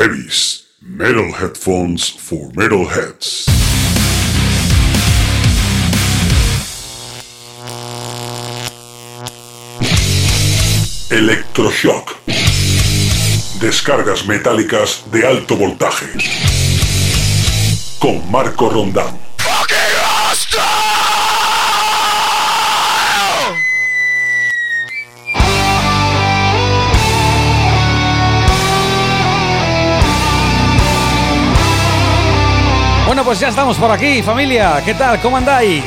Heavies, metal headphones for metalheads. Electroshock. Descargas metálicas de alto voltaje. Con Marco Rondán. Pues ya estamos por aquí, familia. ¿Qué tal? ¿Cómo andáis?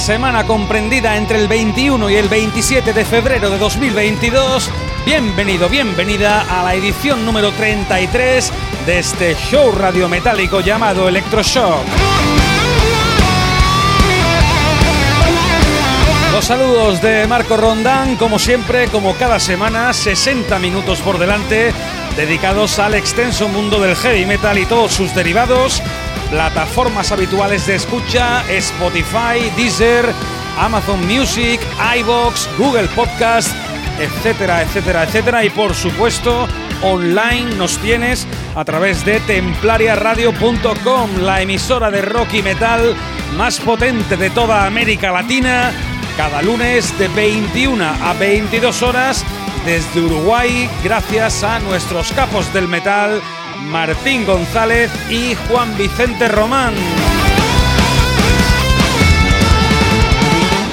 Semana comprendida entre el 21 y el 27 de febrero de 2022. Bienvenido, bienvenida a la edición número 33 de este show radiometálico llamado Electroshock. Los saludos de Marco Rondán, como siempre, como cada semana, 60 minutos por delante, dedicados al extenso mundo del heavy metal y todos sus derivados plataformas habituales de escucha, Spotify, Deezer, Amazon Music, iBox, Google Podcast, etcétera, etcétera, etcétera. Y por supuesto, online nos tienes a través de templariaradio.com, la emisora de rock y metal más potente de toda América Latina, cada lunes de 21 a 22 horas desde Uruguay, gracias a nuestros capos del metal Martín González y Juan Vicente Román.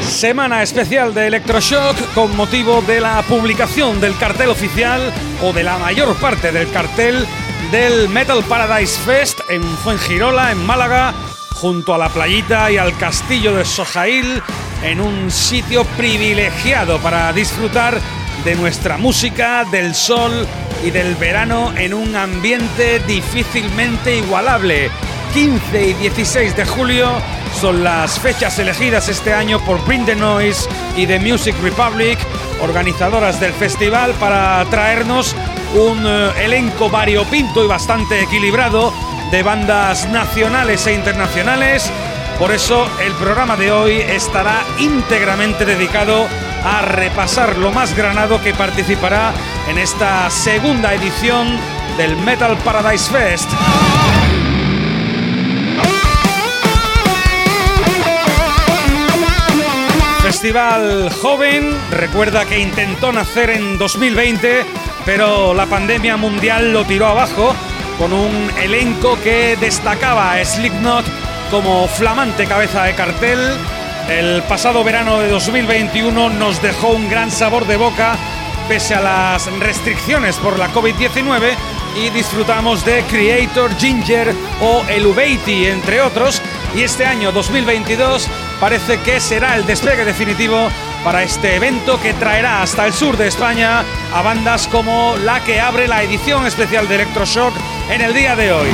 Semana especial de Electroshock con motivo de la publicación del cartel oficial o de la mayor parte del cartel del Metal Paradise Fest en Fuengirola, en Málaga, junto a la playita y al castillo de Sojail, en un sitio privilegiado para disfrutar de nuestra música, del sol y del verano en un ambiente difícilmente igualable. 15 y 16 de julio son las fechas elegidas este año por Bring the Noise y The Music Republic, organizadoras del festival, para traernos un eh, elenco variopinto y bastante equilibrado de bandas nacionales e internacionales. Por eso el programa de hoy estará íntegramente dedicado a repasar lo más granado que participará en esta segunda edición del Metal Paradise Fest. Festival joven, recuerda que intentó nacer en 2020, pero la pandemia mundial lo tiró abajo con un elenco que destacaba a Slipknot como flamante cabeza de cartel, el pasado verano de 2021 nos dejó un gran sabor de boca pese a las restricciones por la COVID-19 y disfrutamos de Creator, Ginger o Elubeiti, entre otros. Y este año 2022 parece que será el despegue definitivo para este evento que traerá hasta el sur de España a bandas como la que abre la edición especial de Electroshock en el día de hoy.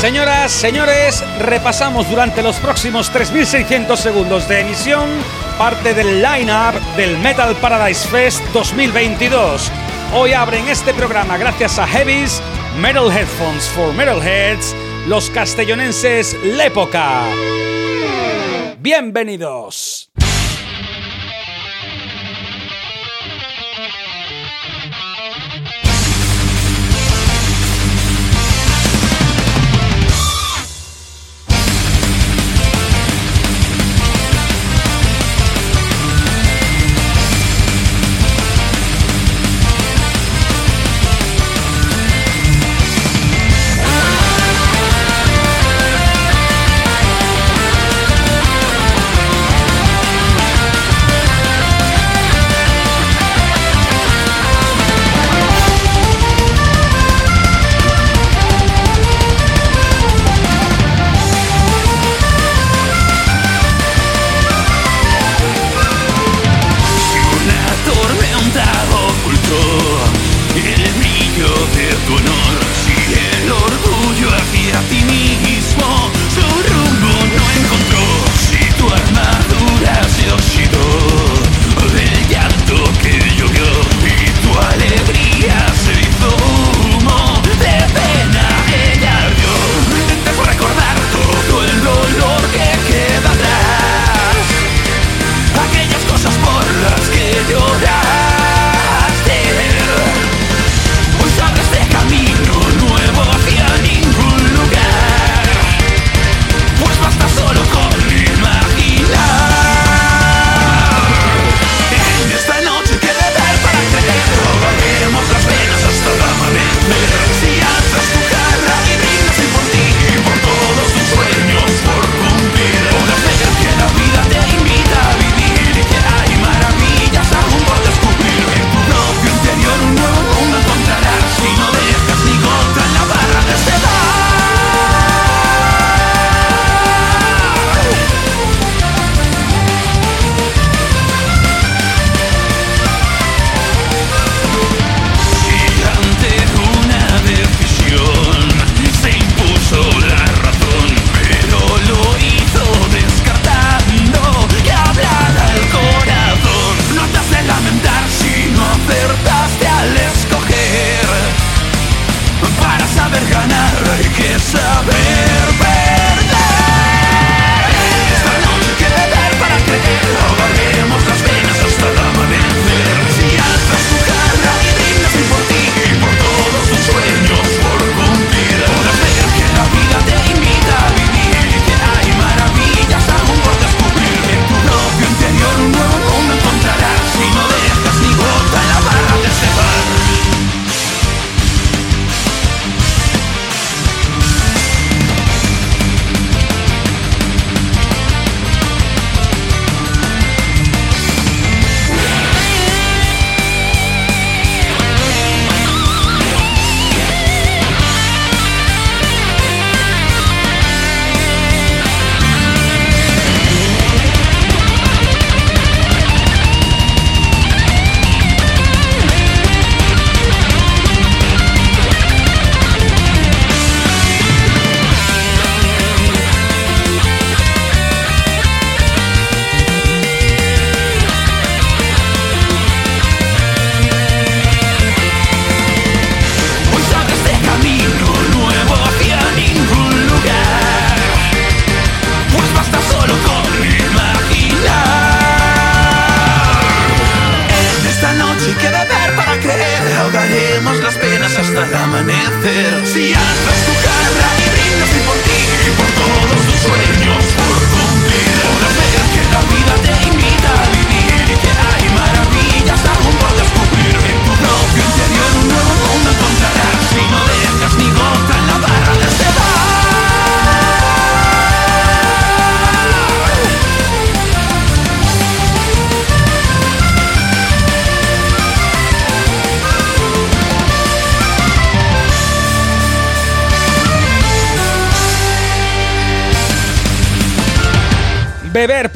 Señoras, señores, repasamos durante los próximos 3.600 segundos de emisión parte del line-up del Metal Paradise Fest 2022. Hoy abren este programa gracias a Heavies, Metal Headphones for Metalheads, los castellonenses L'Época. Bienvenidos.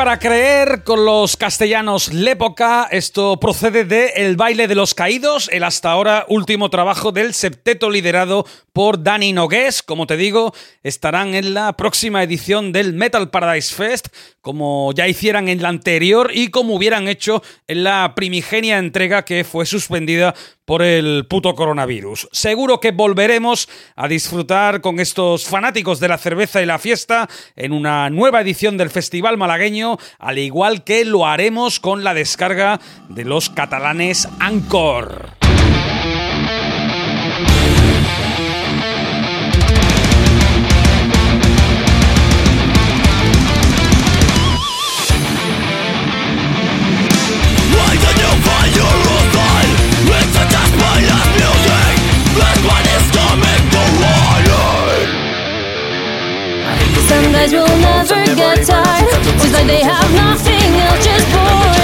para creer con los castellanos L'época. Esto procede de El baile de los caídos, el hasta ahora último trabajo del septeto liderado por Dani Nogués. Como te digo, estarán en la próxima edición del Metal Paradise Fest, como ya hicieran en la anterior y como hubieran hecho en la primigenia entrega que fue suspendida por el puto coronavirus. Seguro que volveremos a disfrutar con estos fanáticos de la cerveza y la fiesta en una nueva edición del Festival Malagueño, al igual que lo haremos con la descarga de los catalanes Anchor. Some guys will never get tired. Seems like they have nothing else, just boring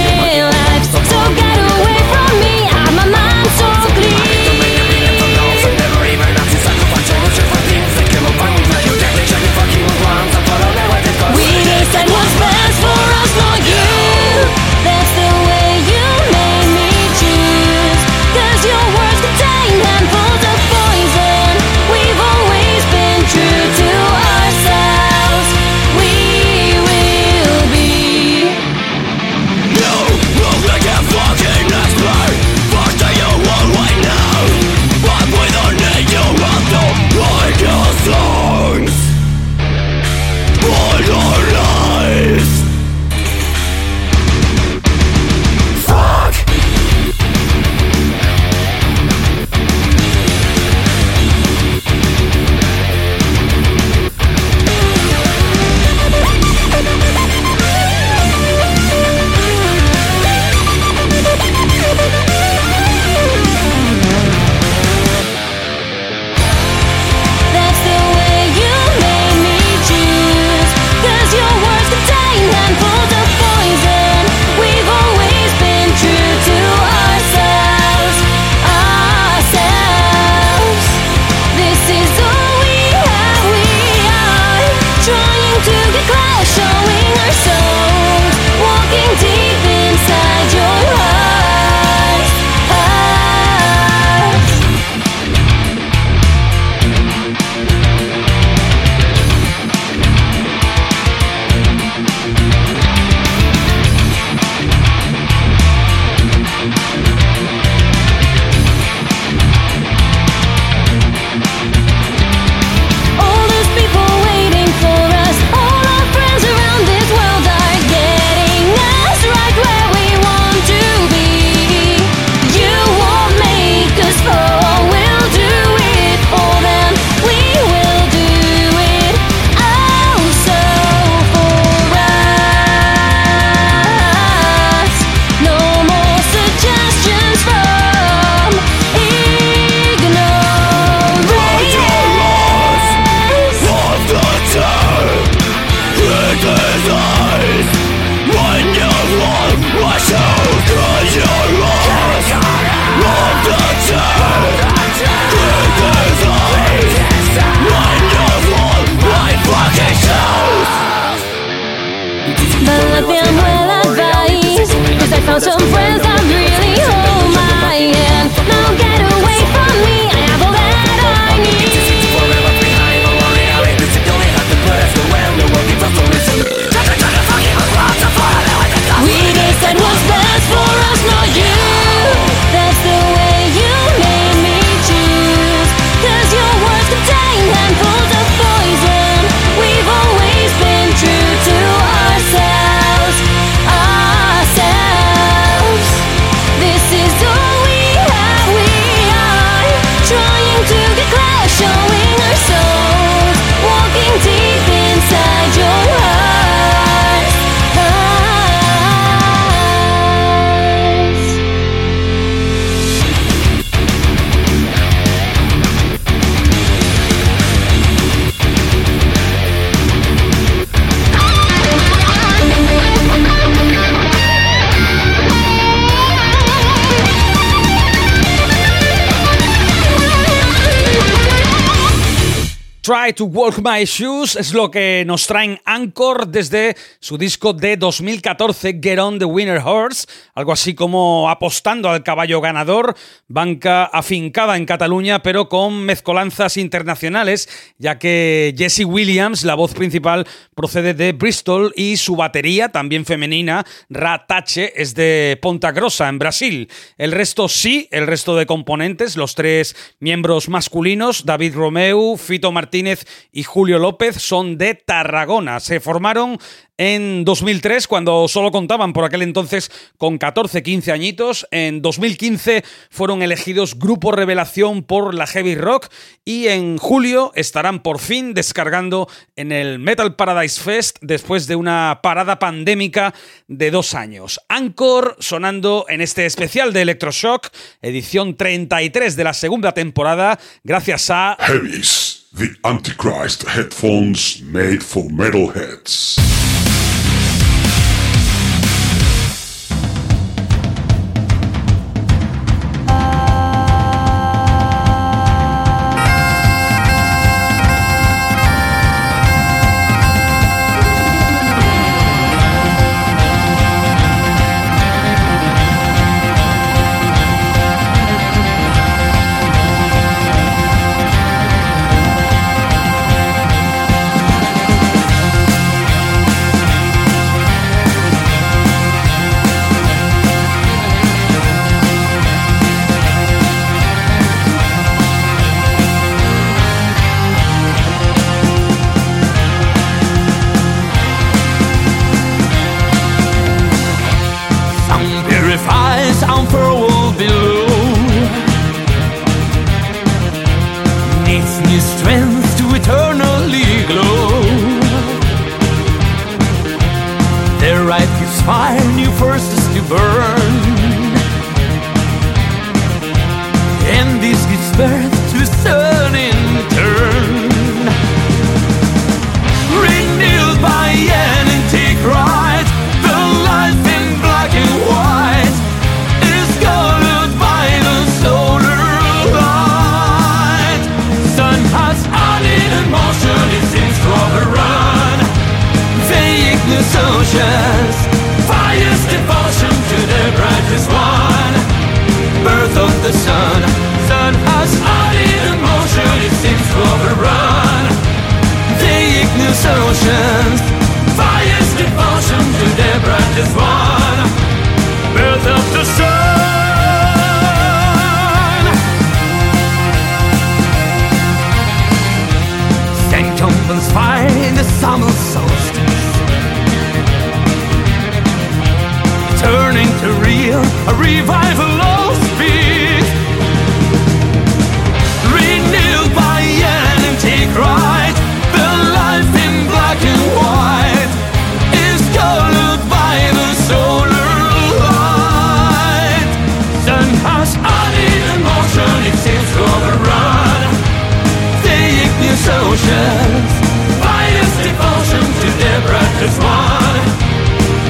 to Walk My Shoes es lo que nos traen Anchor desde su disco de 2014, Get on the Winner Horse, algo así como apostando al caballo ganador, banca afincada en Cataluña, pero con mezcolanzas internacionales, ya que Jesse Williams, la voz principal, procede de Bristol y su batería, también femenina, Ratache, es de Ponta Grossa, en Brasil. El resto sí, el resto de componentes, los tres miembros masculinos, David Romeu, Fito Martínez y Julio López, son de Tarragona. Se formaron en 2003, cuando solo contaban por aquel entonces con 14, 15 añitos. En 2015 fueron elegidos Grupo Revelación por la Heavy Rock y en julio estarán por fin descargando en el Metal Paradise Fest después de una parada pandémica de dos años. Anchor sonando en este especial de Electroshock, edición 33 de la segunda temporada, gracias a Heavies, the Antichrist headphones made for metalheads. Burn. And this gets birth the brightest one Birth of the sun St. Compton's fire in the summer solstice Turning to real, a revival the one.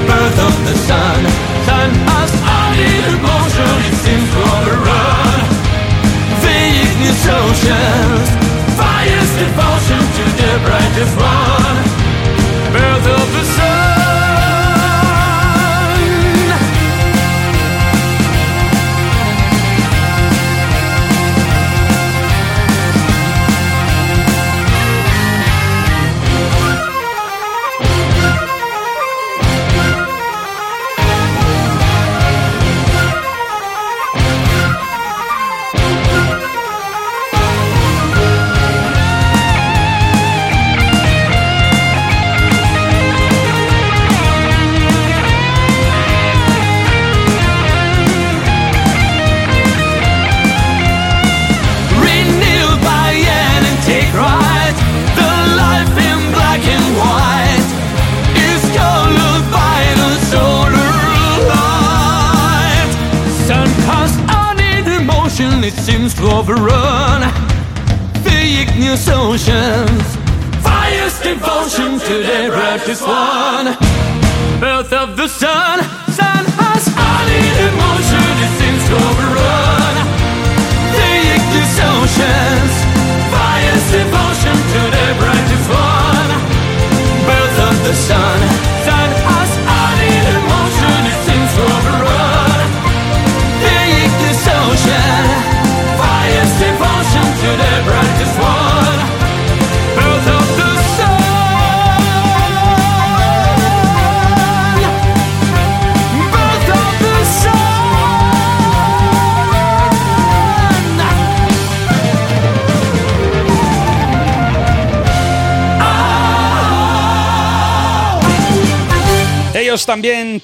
Birth of the sun, sun has added emotion, it seems to overrun. The igneous oceans Fire's devotion to the brightest one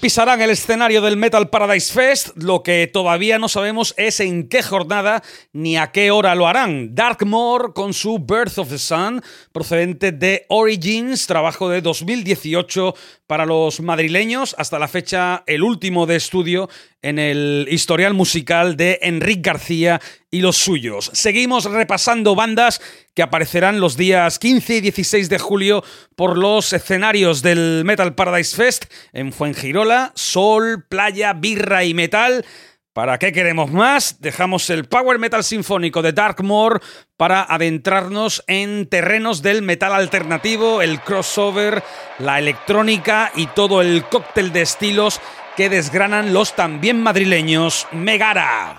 pisarán el escenario del Metal Paradise Fest. Lo que todavía no sabemos es en qué jornada ni a qué hora lo harán. Darkmore con su Birth of the Sun, procedente de Origins, trabajo de 2018 para los madrileños. Hasta la fecha, el último de estudio en el historial musical de Enrique García y los suyos. Seguimos repasando bandas que aparecerán los días 15 y 16 de julio por los escenarios del Metal Paradise Fest en Fuengirola, Sol, Playa, Birra y Metal. ¿Para qué queremos más? Dejamos el Power Metal Sinfónico de Darkmore para adentrarnos en terrenos del metal alternativo, el crossover, la electrónica y todo el cóctel de estilos que desgranan los también madrileños Megara.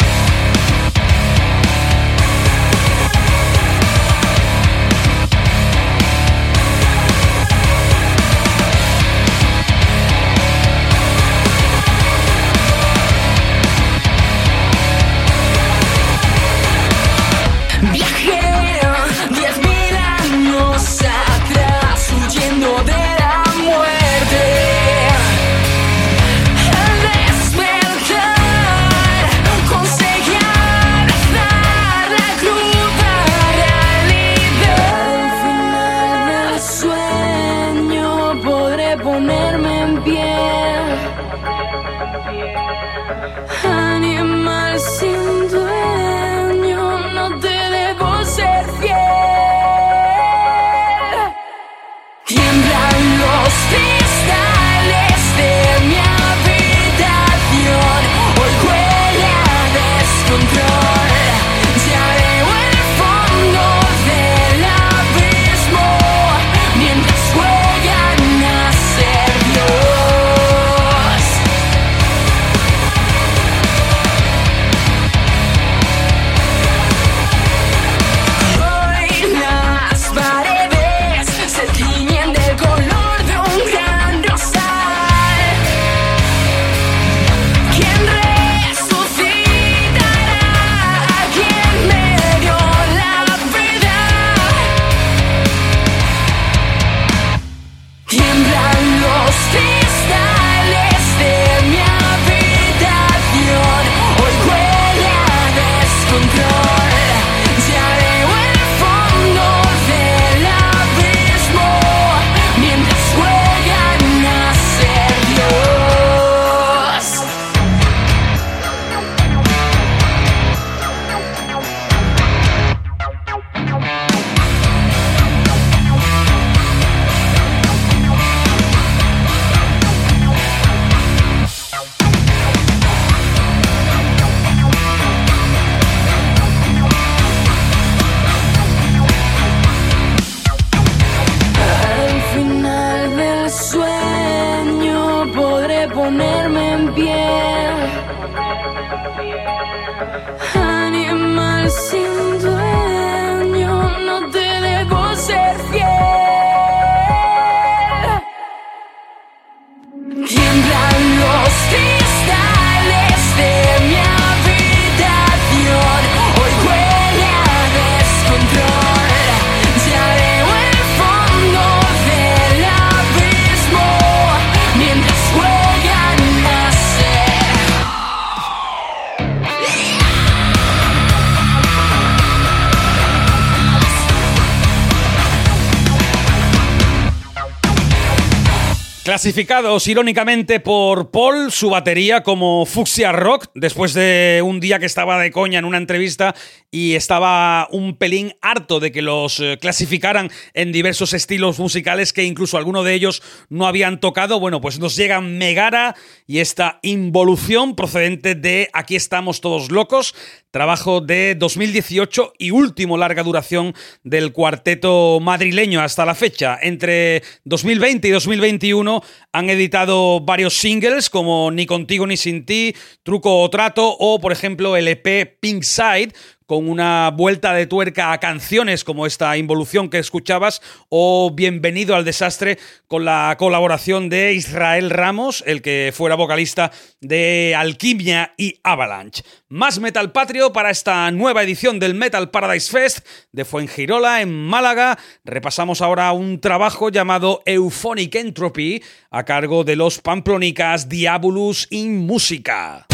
Clasificados irónicamente por Paul, su batería como Fuxia Rock, después de un día que estaba de coña en una entrevista y estaba un pelín harto de que los eh, clasificaran en diversos estilos musicales que incluso algunos de ellos no habían tocado. Bueno, pues nos llega Megara y esta involución procedente de Aquí estamos todos locos, trabajo de 2018 y último larga duración del cuarteto madrileño hasta la fecha. Entre 2020 y 2021 han editado varios singles como Ni contigo ni sin ti, Truco o trato o por ejemplo el EP Pink Side con una vuelta de tuerca a canciones como esta involución que escuchabas o Bienvenido al desastre con la colaboración de Israel Ramos, el que fuera vocalista de Alquimia y Avalanche. Más Metal Patrio para esta nueva edición del Metal Paradise Fest de Fuengirola en Málaga. Repasamos ahora un trabajo llamado Euphonic Entropy a cargo de los pamplonicas Diabolus in Música.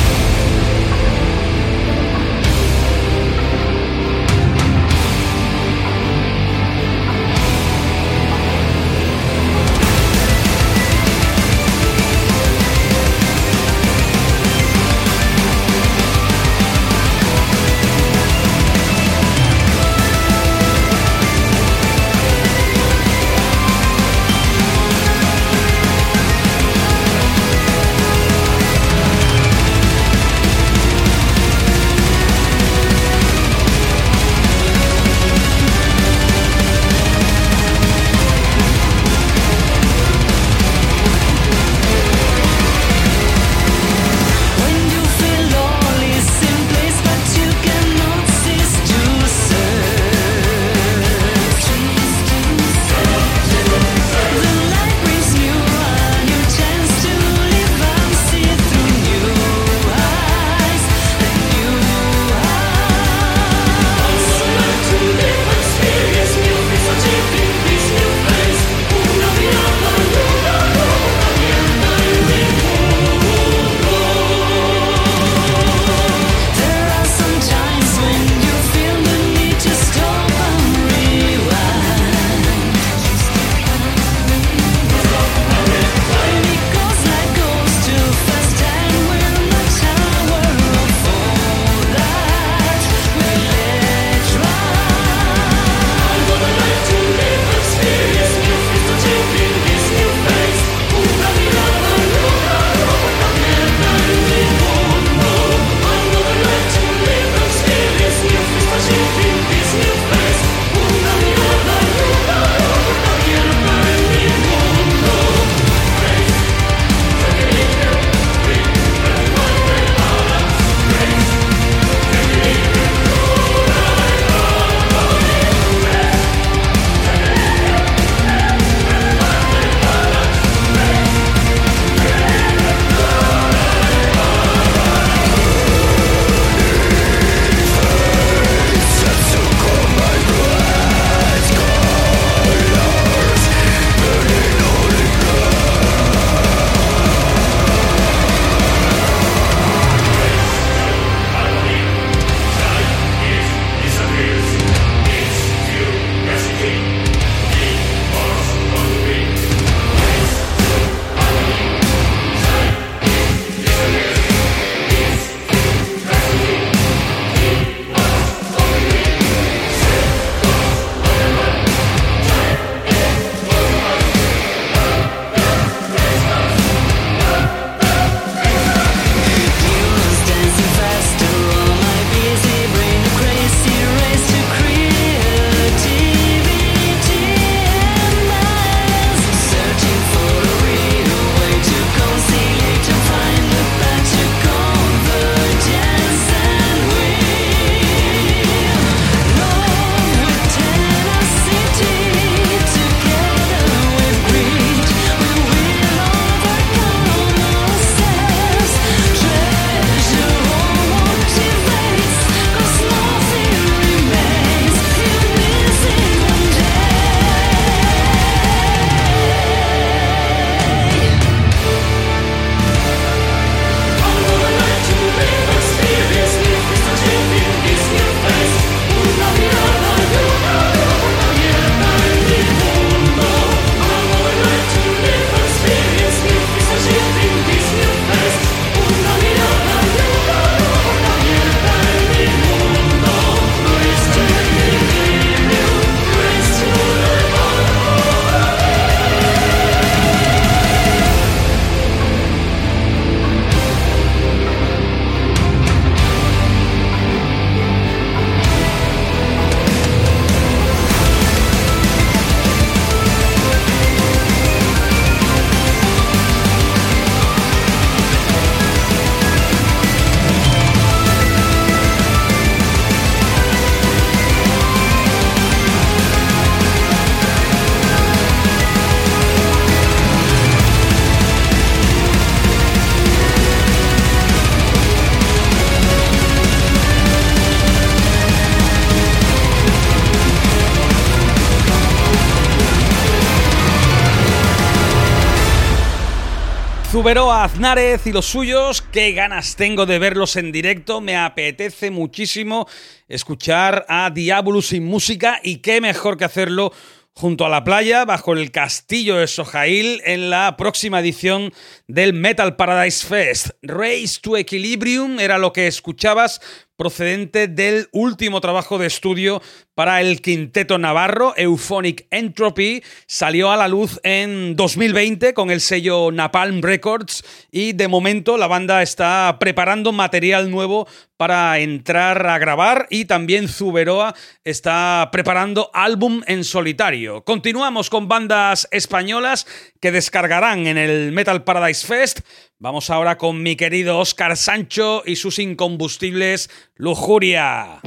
Zuberoa Aznárez y los suyos, qué ganas tengo de verlos en directo, me apetece muchísimo escuchar a Diabolus sin música y qué mejor que hacerlo junto a la playa, bajo el castillo de Sojail, en la próxima edición del Metal Paradise Fest. Race to Equilibrium era lo que escuchabas procedente del último trabajo de estudio para el quinteto navarro, Euphonic Entropy, salió a la luz en 2020 con el sello Napalm Records y de momento la banda está preparando material nuevo para entrar a grabar y también Zuberoa está preparando álbum en solitario. Continuamos con bandas españolas que descargarán en el Metal Paradise Fest. Vamos ahora con mi querido Oscar Sancho y sus incombustibles Lujuria.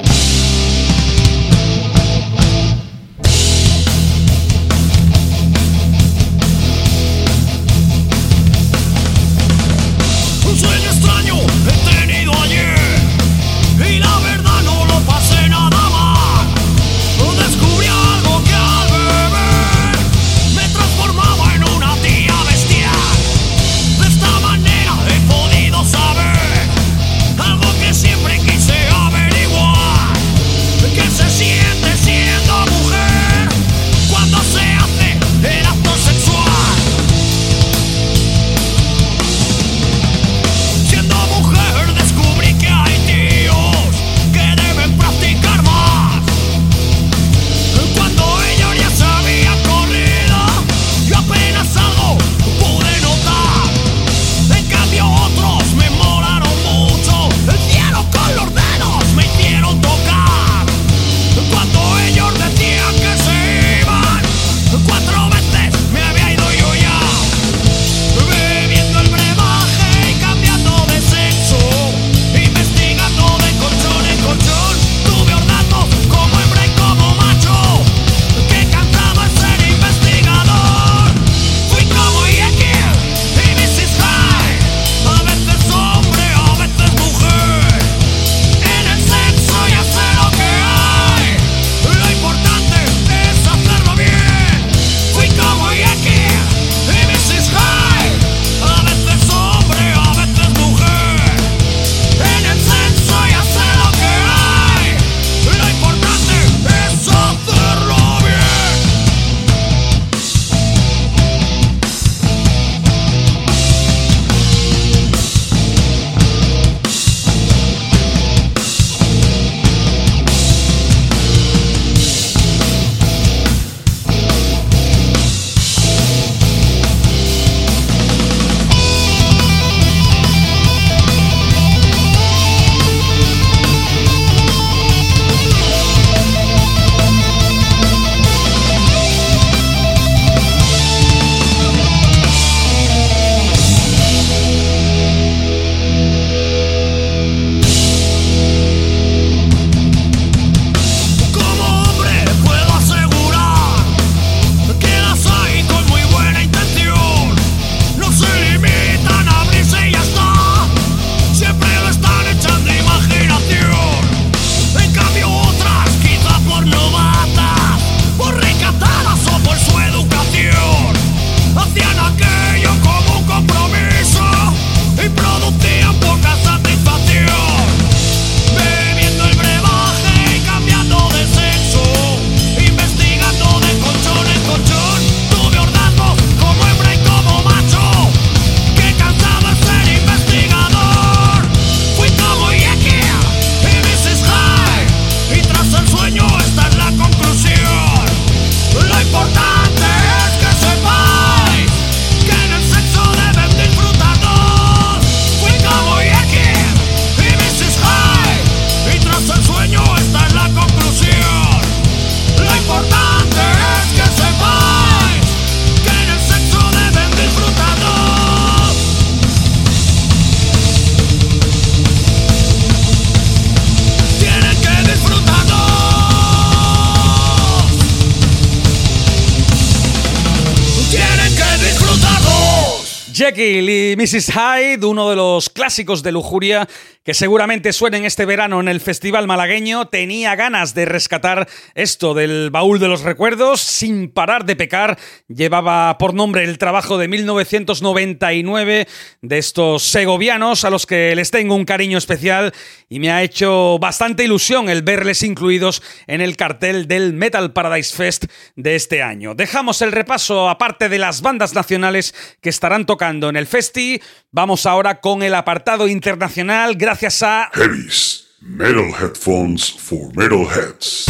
Y Mrs. Hyde, uno de los clásicos de lujuria que seguramente suenen este verano en el Festival Malagueño, tenía ganas de rescatar esto del baúl de los recuerdos sin parar de pecar. Llevaba por nombre el trabajo de 1999 de estos segovianos a los que les tengo un cariño especial y me ha hecho bastante ilusión el verles incluidos en el cartel del Metal Paradise Fest de este año. Dejamos el repaso aparte de las bandas nacionales que estarán tocando en el festi. Vamos ahora con el apartado internacional gracias a Heavies. Metal headphones for metalheads.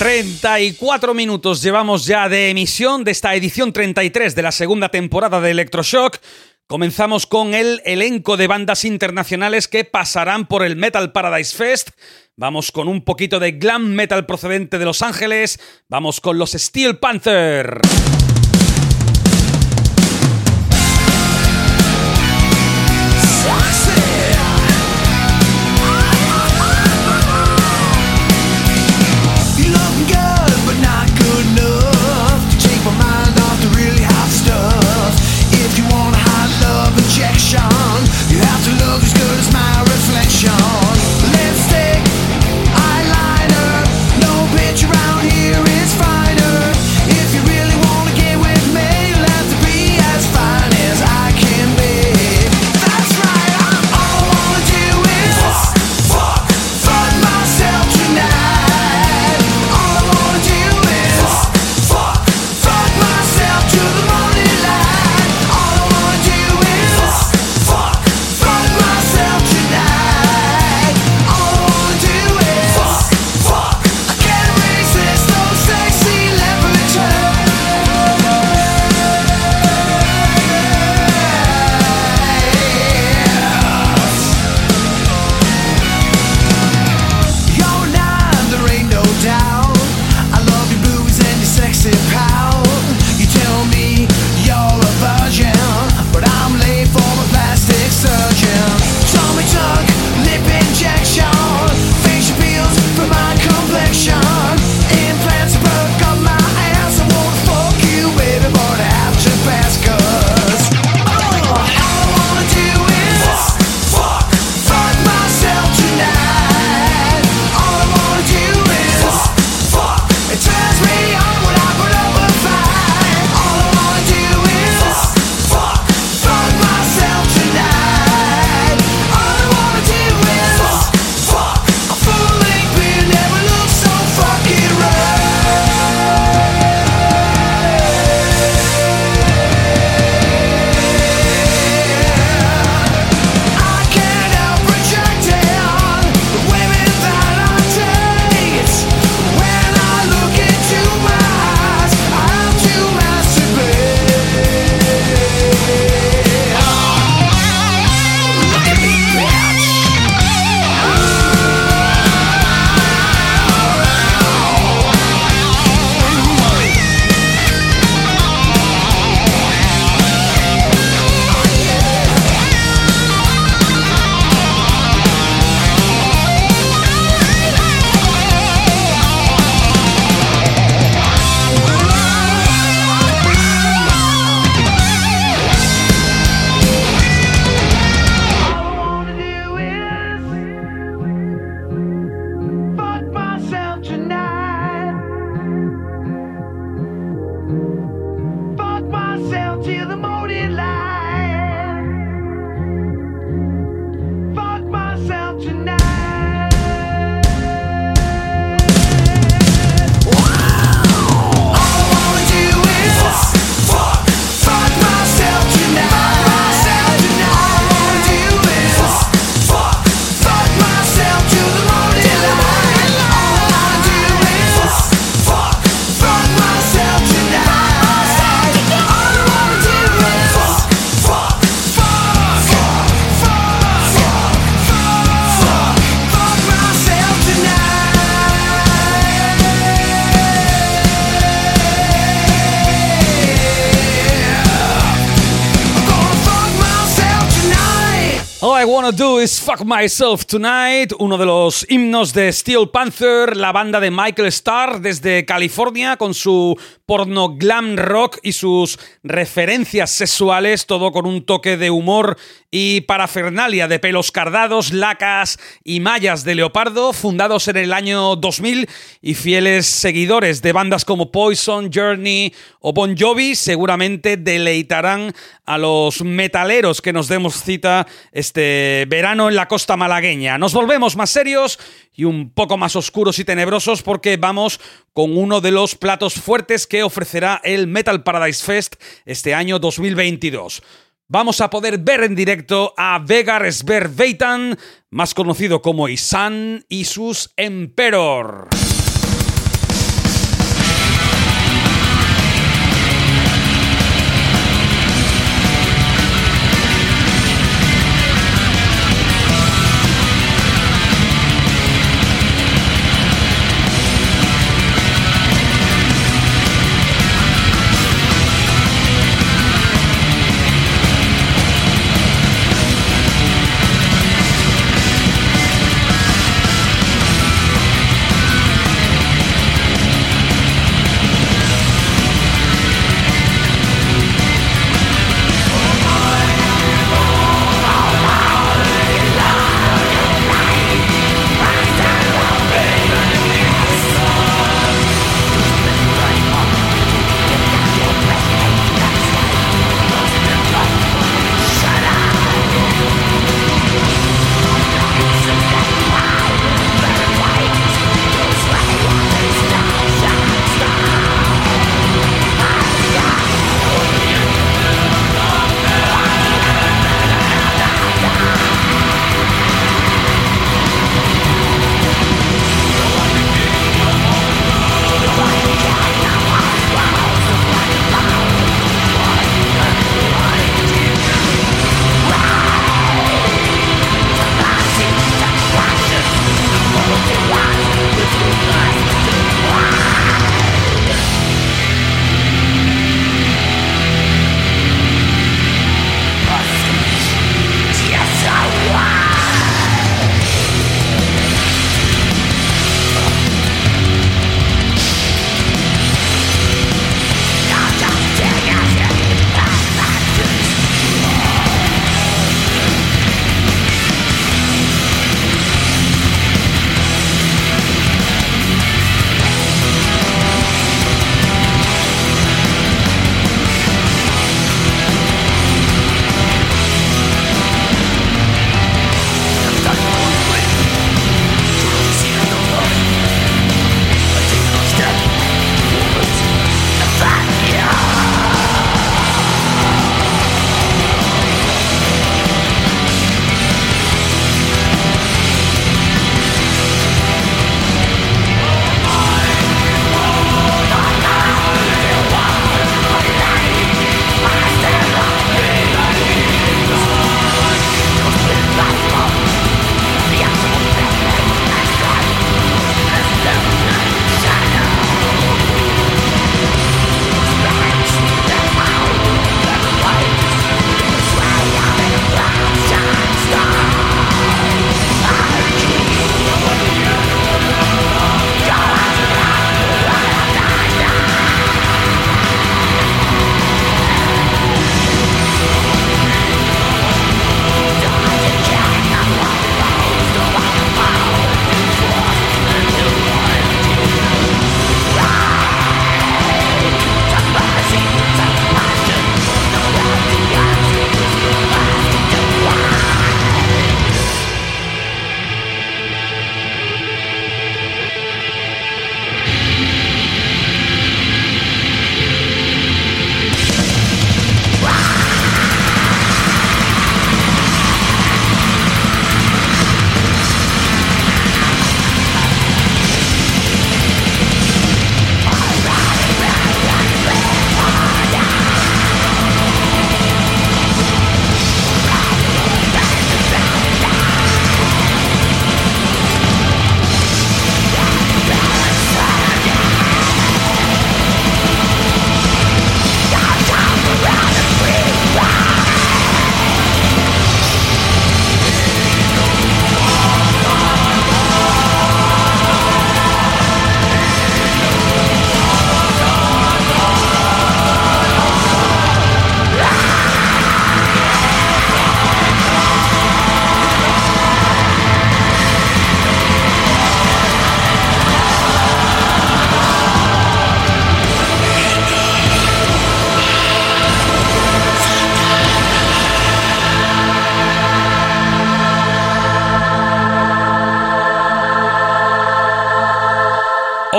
34 minutos llevamos ya de emisión de esta edición 33 de la segunda temporada de Electroshock. Comenzamos con el elenco de bandas internacionales que pasarán por el Metal Paradise Fest. Vamos con un poquito de glam metal procedente de Los Ángeles. Vamos con los Steel Panther. Wanna Do Is Fuck Myself Tonight, uno de los himnos de Steel Panther, la banda de Michael Starr desde California con su porno glam rock y sus referencias sexuales, todo con un toque de humor y parafernalia de pelos cardados, lacas y mallas de leopardo, fundados en el año 2000 y fieles seguidores de bandas como Poison, Journey o Bon Jovi, seguramente deleitarán a los metaleros que nos demos cita este verano en la costa malagueña. Nos volvemos más serios y un poco más oscuros y tenebrosos porque vamos con uno de los platos fuertes que ofrecerá el Metal Paradise Fest este año 2022. Vamos a poder ver en directo a Vegar Sver Veitan, más conocido como Isan y sus Emperor.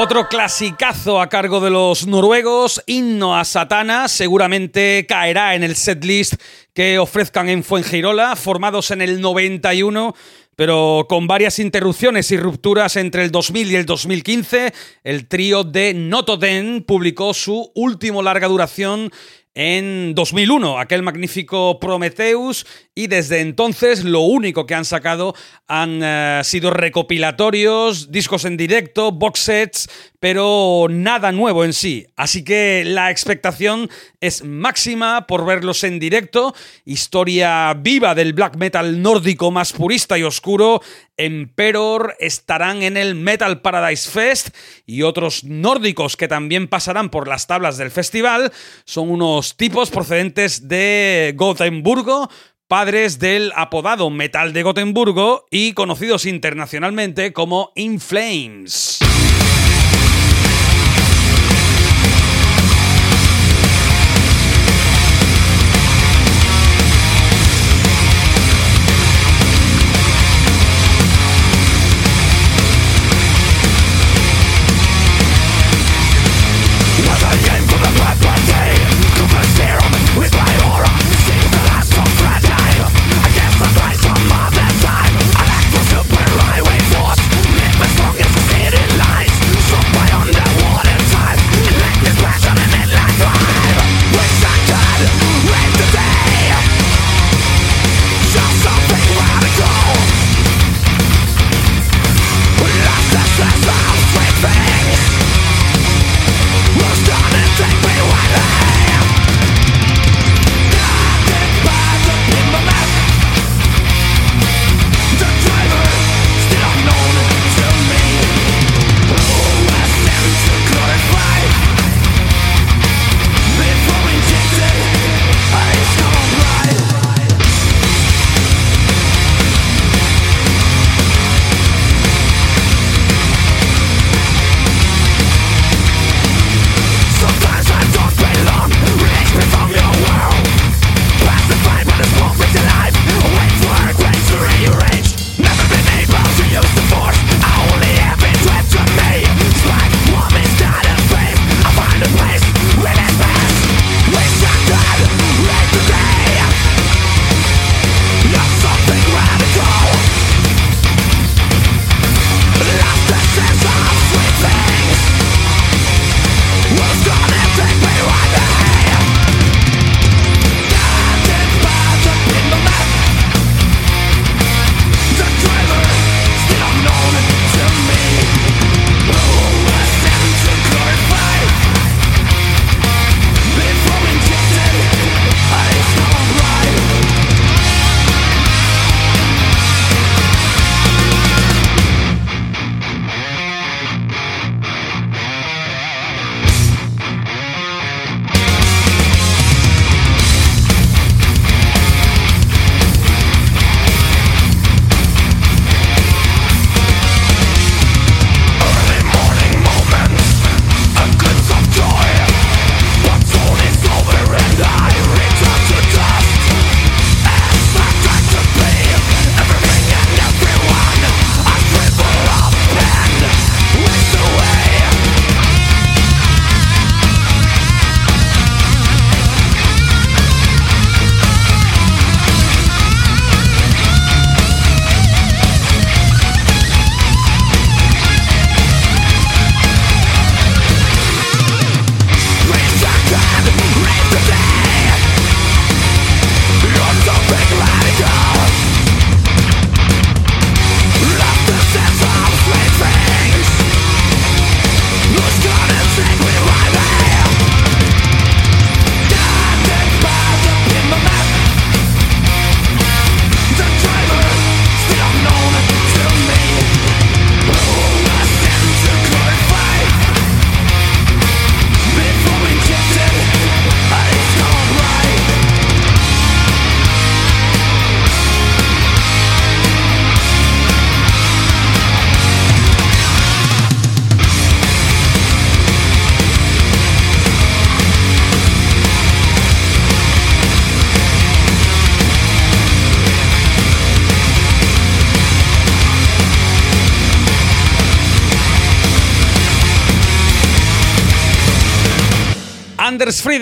Otro clasicazo a cargo de los noruegos, Himno a Satana, seguramente caerá en el setlist que ofrezcan en Fuengirola, formados en el 91 pero con varias interrupciones y rupturas entre el 2000 y el 2015, el trío de Notoden publicó su último larga duración en 2001, aquel magnífico Prometheus, y desde entonces lo único que han sacado han eh, sido recopilatorios, discos en directo, box sets, pero nada nuevo en sí. Así que la expectación es máxima por verlos en directo, historia viva del black metal nórdico más purista y oscuro. Emperor estarán en el Metal Paradise Fest y otros nórdicos que también pasarán por las tablas del festival son unos tipos procedentes de Gotemburgo, padres del apodado Metal de Gotemburgo y conocidos internacionalmente como In Flames.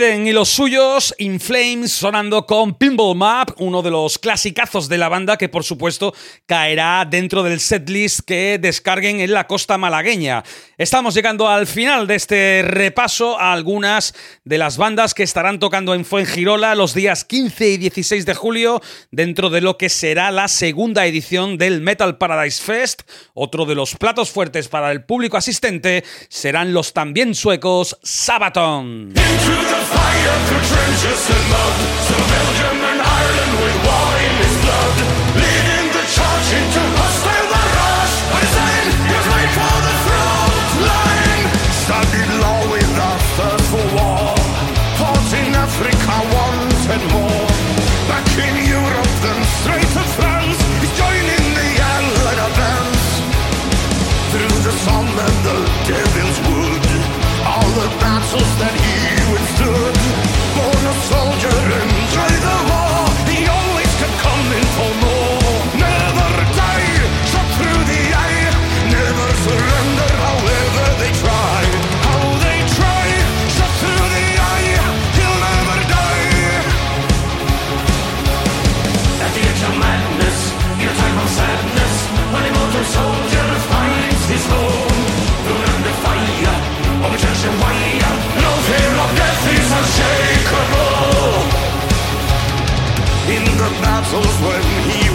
Y los suyos, In Flames, sonando con Pinball Map, uno de los clasicazos de la banda que por supuesto caerá dentro del setlist que descarguen en la costa malagueña. Estamos llegando al final de este repaso a algunas de las bandas que estarán tocando en Fuengirola los días 15 y 16 de julio dentro de lo que será la segunda edición del Metal Paradise Fest. Otro de los platos fuertes para el público asistente serán los también suecos Sabaton. Fire through trenches and mud. So Belgium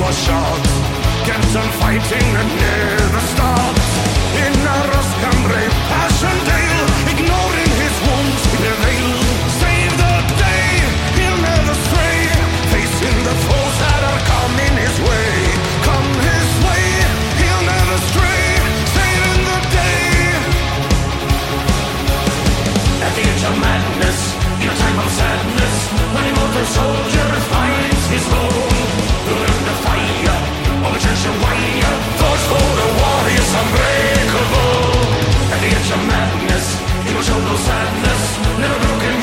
was shot, kept on fighting and never stopped. In a Roscambre, Passchendaele, ignoring his wounds, in he prevailed. Save the day, he'll never stray, facing the foes that are coming his way. Come his way, he'll never stray, saving the day. At the edge of madness, in a time of sadness, when a mortal soldier finds his it's a warrior, force for the warriors unbreakable. At the edge of madness, he will show no sadness, never broken.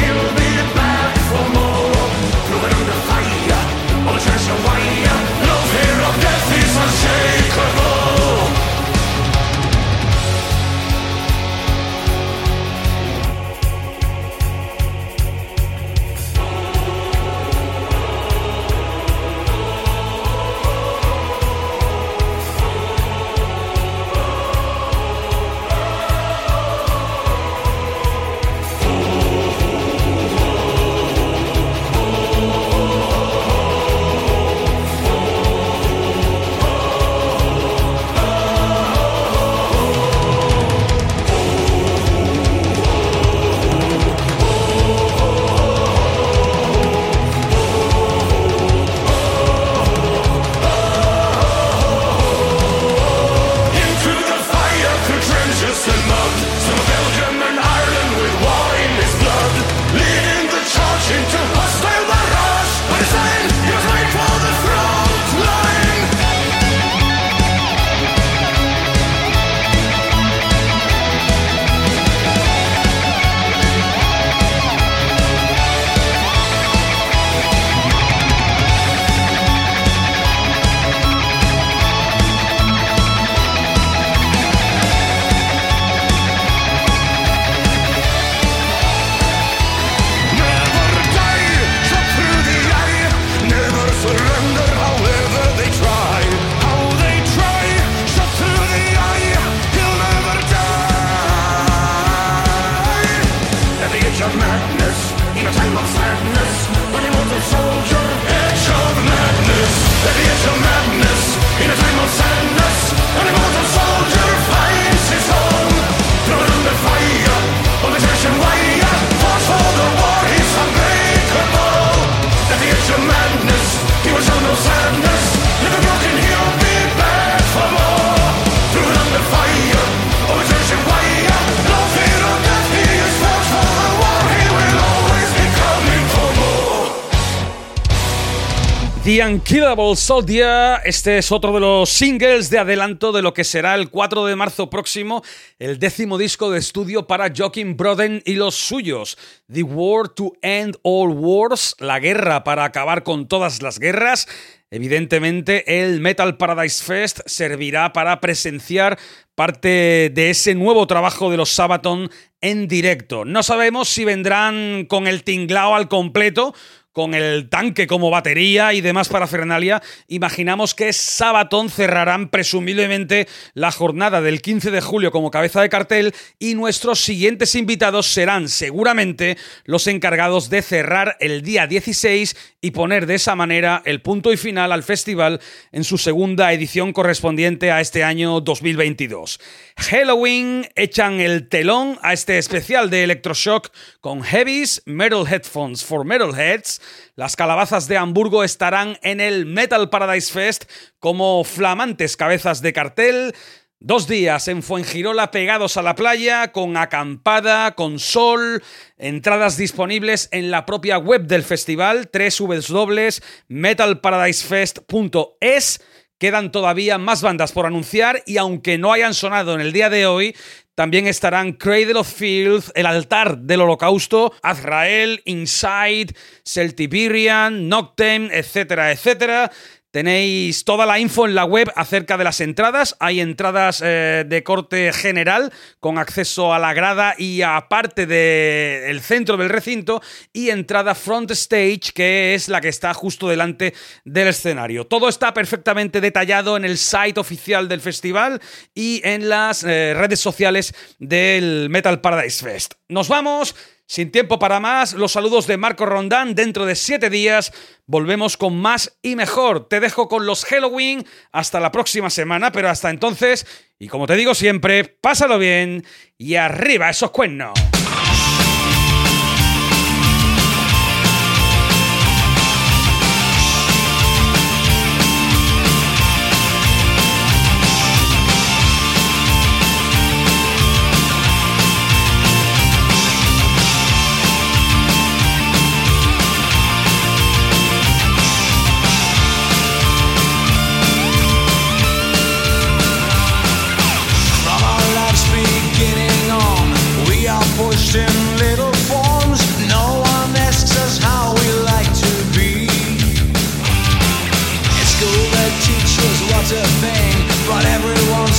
Unkillable Soldier, este es otro de los singles de adelanto de lo que será el 4 de marzo próximo, el décimo disco de estudio para Joaquin Broden y los suyos. The War to End All Wars, la guerra para acabar con todas las guerras. Evidentemente, el Metal Paradise Fest servirá para presenciar parte de ese nuevo trabajo de los Sabaton en directo. No sabemos si vendrán con el tinglao al completo con el tanque como batería y demás parafernalia, imaginamos que Sabaton cerrarán presumiblemente la jornada del 15 de julio como cabeza de cartel y nuestros siguientes invitados serán seguramente los encargados de cerrar el día 16 y poner de esa manera el punto y final al festival en su segunda edición correspondiente a este año 2022. Halloween echan el telón a este especial de Electroshock con Heavies, Metal Headphones for Metalheads. Las calabazas de Hamburgo estarán en el Metal Paradise Fest como flamantes cabezas de cartel. Dos días en Fuengirola pegados a la playa, con acampada, con sol, entradas disponibles en la propia web del festival, www.metalparadisefest.es Quedan todavía más bandas por anunciar y aunque no hayan sonado en el día de hoy, también estarán Cradle of Filth, El Altar del Holocausto, Azrael, Inside, Celtiberian, Noctem, etcétera, etcétera. Tenéis toda la info en la web acerca de las entradas. Hay entradas eh, de corte general con acceso a la grada y a parte del centro del recinto y entrada front stage que es la que está justo delante del escenario. Todo está perfectamente detallado en el site oficial del festival y en las eh, redes sociales del Metal Paradise Fest. Nos vamos. Sin tiempo para más, los saludos de Marco Rondán. Dentro de siete días volvemos con más y mejor. Te dejo con los Halloween hasta la próxima semana, pero hasta entonces, y como te digo siempre, pásalo bien y arriba esos cuernos.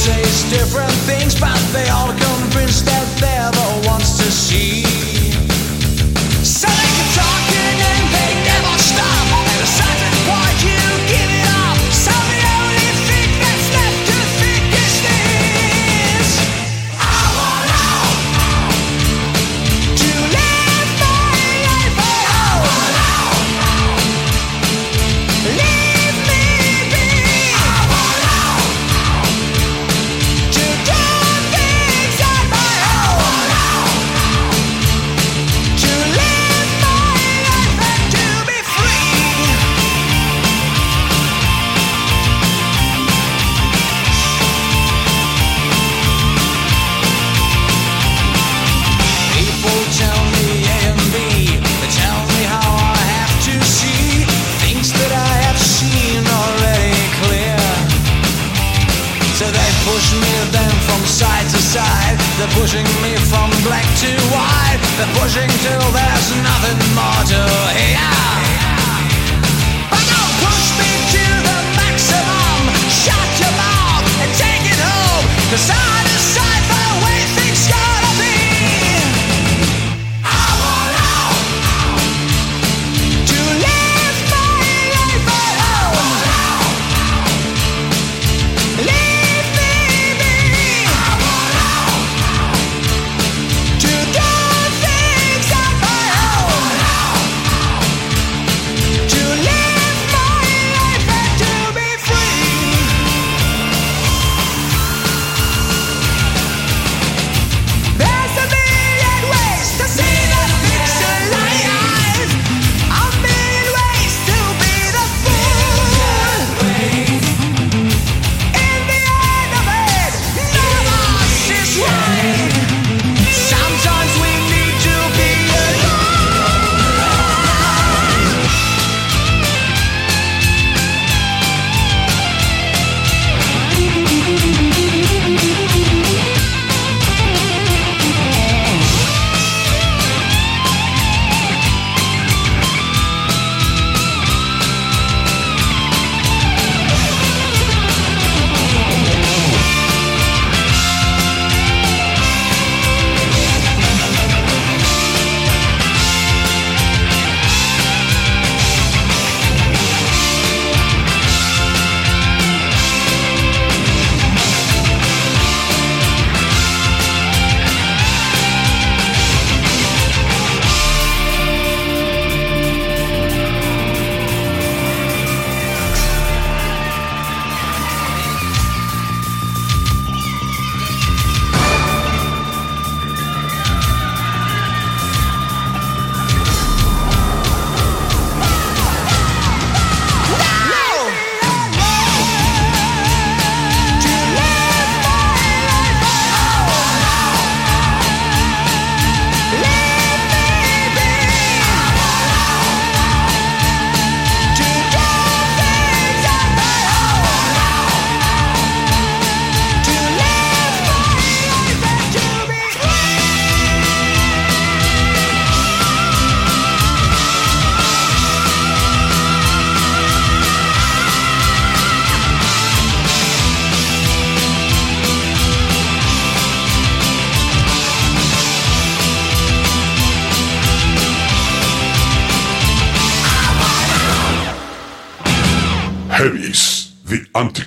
taste.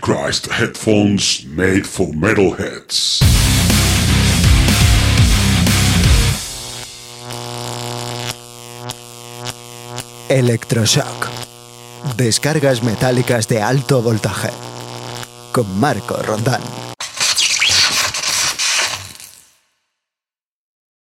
Antichrist headphones made for metalheads. Electroshock. Descargas metálicas de alto voltaje. Con Marco Rondán.